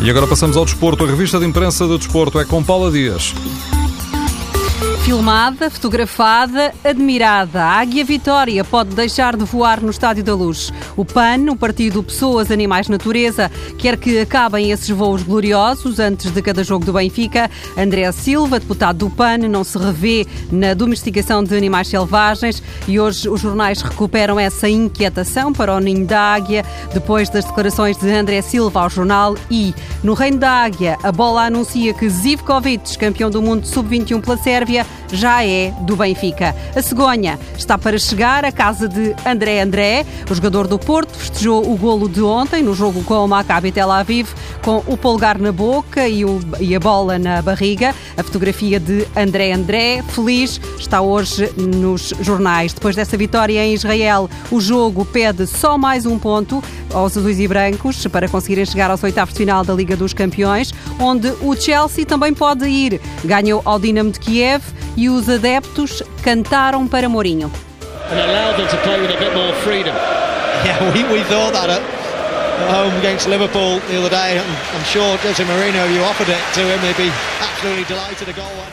E agora passamos ao desporto. A revista de imprensa do desporto é com Paula Dias. Filmada, fotografada, admirada, a Águia Vitória pode deixar de voar no Estádio da Luz. O PAN, o Partido Pessoas, Animais, Natureza, quer que acabem esses voos gloriosos antes de cada jogo do Benfica. André Silva, deputado do PAN, não se revê na domesticação de animais selvagens e hoje os jornais recuperam essa inquietação para o ninho da Águia, depois das declarações de André Silva ao jornal I. No Reino da Águia, a bola anuncia que Zivkovic, campeão do mundo sub-21 pela Sérvia, já é do Benfica. A cegonha está para chegar à casa de André André. O jogador do Porto festejou o golo de ontem no jogo com o Maccabi Tel Aviv com o polgar na boca e, o, e a bola na barriga. A fotografia de André André, feliz, está hoje nos jornais. Depois dessa vitória em Israel, o jogo pede só mais um ponto aos azuis e brancos para conseguirem chegar aos oitavos de final da Liga dos Campeões, onde o Chelsea também pode ir. Ganhou ao Dinamo de Kiev e os adeptos cantaram para Mourinho. Yeah, we, we thought that at home against Liverpool the other day. I'm, I'm sure Jose Mourinho, if you offered it to him, he'd be absolutely delighted to go on.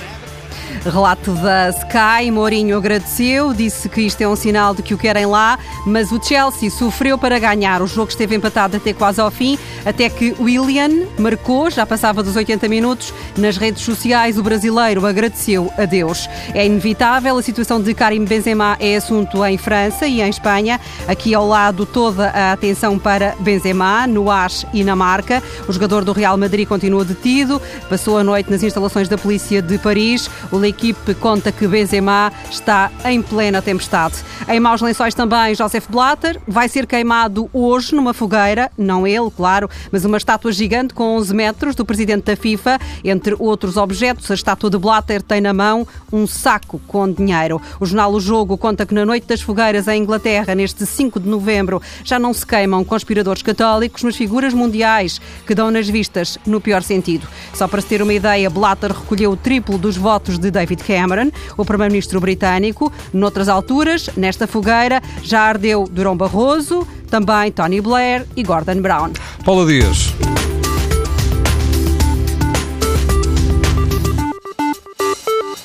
Relato da Sky, Mourinho agradeceu, disse que isto é um sinal de que o querem lá, mas o Chelsea sofreu para ganhar. O jogo esteve empatado até quase ao fim, até que William marcou, já passava dos 80 minutos. Nas redes sociais, o brasileiro agradeceu a Deus. É inevitável, a situação de Karim Benzema é assunto em França e em Espanha. Aqui ao lado, toda a atenção para Benzema, no AS e na marca. O jogador do Real Madrid continua detido, passou a noite nas instalações da polícia de Paris. O equipe conta que Benzema está em plena tempestade. Em maus lençóis também, Joseph Blatter vai ser queimado hoje numa fogueira, não ele, claro, mas uma estátua gigante com 11 metros do presidente da FIFA. Entre outros objetos, a estátua de Blatter tem na mão um saco com dinheiro. O jornal O Jogo conta que na noite das fogueiras em Inglaterra, neste 5 de novembro, já não se queimam conspiradores católicos, mas figuras mundiais que dão nas vistas no pior sentido. Só para se ter uma ideia, Blatter recolheu o triplo dos votos de David Cameron, o primeiro-ministro britânico. Noutras alturas, nesta fogueira, já ardeu Durão Barroso, também Tony Blair e Gordon Brown. Paula Dias.